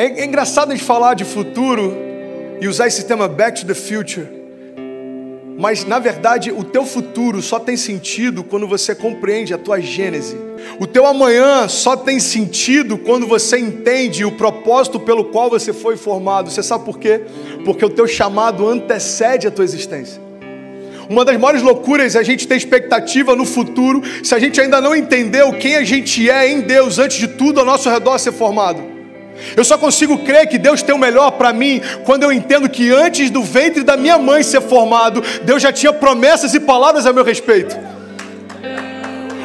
É, é engraçado a gente falar de futuro e usar esse tema Back to the Future. Mas na verdade, o teu futuro só tem sentido quando você compreende a tua gênese. O teu amanhã só tem sentido quando você entende o propósito pelo qual você foi formado. Você sabe por quê? Porque o teu chamado antecede a tua existência. Uma das maiores loucuras é a gente ter expectativa no futuro se a gente ainda não entendeu quem a gente é em Deus antes de tudo ao nosso redor ser formado. Eu só consigo crer que Deus tem o melhor para mim quando eu entendo que antes do ventre da minha mãe ser formado, Deus já tinha promessas e palavras a meu respeito.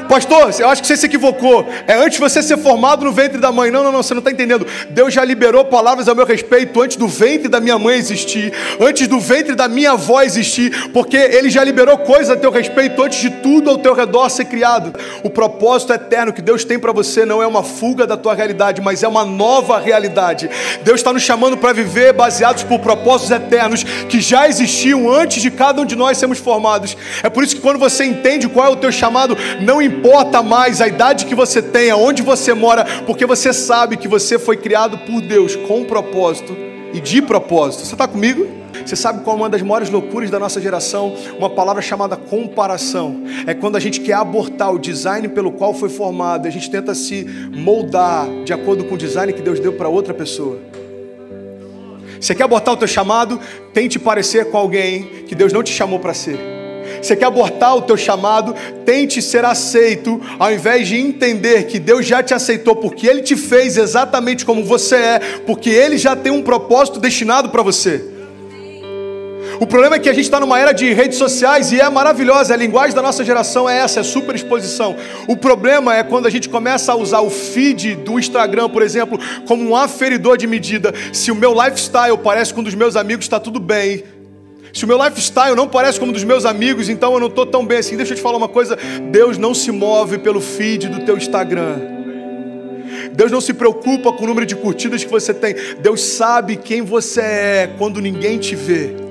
Pastor, eu acho que você se equivocou. É antes de você ser formado no ventre da mãe. Não, não, não, você não está entendendo. Deus já liberou palavras a meu respeito antes do ventre da minha mãe existir, antes do ventre da minha avó existir, porque Ele já liberou coisas a teu respeito antes de tudo ao teu redor ser criado. O propósito eterno que Deus tem para você não é uma fuga da tua realidade, mas é uma nova realidade. Deus está nos chamando para viver baseados por propósitos eternos que já existiam antes de cada um de nós sermos formados. É por isso que quando você entende qual é o teu chamado, não importa importa mais a idade que você tem, aonde você mora, porque você sabe que você foi criado por Deus com propósito e de propósito. Você está comigo? Você sabe qual é uma das maiores loucuras da nossa geração? Uma palavra chamada comparação. É quando a gente quer abortar o design pelo qual foi formado, a gente tenta se moldar de acordo com o design que Deus deu para outra pessoa. Você quer abortar o teu chamado? Tente parecer com alguém que Deus não te chamou para ser. Você quer abortar o teu chamado? Tente ser aceito, ao invés de entender que Deus já te aceitou, porque Ele te fez exatamente como você é, porque Ele já tem um propósito destinado para você. O problema é que a gente está numa era de redes sociais e é maravilhosa, a linguagem da nossa geração é essa, é super exposição. O problema é quando a gente começa a usar o feed do Instagram, por exemplo, como um aferidor de medida. Se o meu lifestyle parece com um dos meus amigos, está tudo bem. Se o meu lifestyle não parece como dos meus amigos, então eu não estou tão bem assim. Deixa eu te falar uma coisa: Deus não se move pelo feed do teu Instagram. Deus não se preocupa com o número de curtidas que você tem. Deus sabe quem você é quando ninguém te vê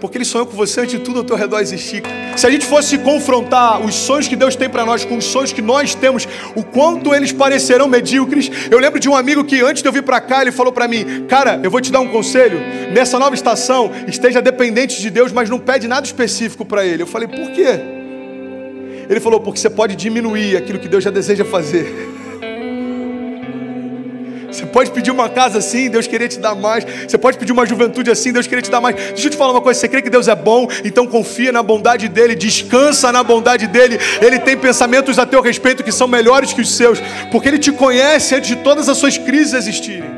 porque Ele sonhou com você antes de tudo ao teu redor existir. Se a gente fosse confrontar os sonhos que Deus tem para nós com os sonhos que nós temos, o quanto eles parecerão medíocres. Eu lembro de um amigo que antes de eu vir para cá, ele falou para mim: Cara, eu vou te dar um conselho. Nessa nova estação, esteja dependente de Deus, mas não pede nada específico para Ele. Eu falei: Por quê? Ele falou: Porque você pode diminuir aquilo que Deus já deseja fazer. Pode pedir uma casa assim, Deus querer te dar mais. Você pode pedir uma juventude assim, Deus querer te dar mais. Deixa eu te falar uma coisa: você crê que Deus é bom, então confia na bondade dEle, descansa na bondade dEle. Ele tem pensamentos a teu respeito que são melhores que os seus, porque Ele te conhece antes de todas as suas crises existirem.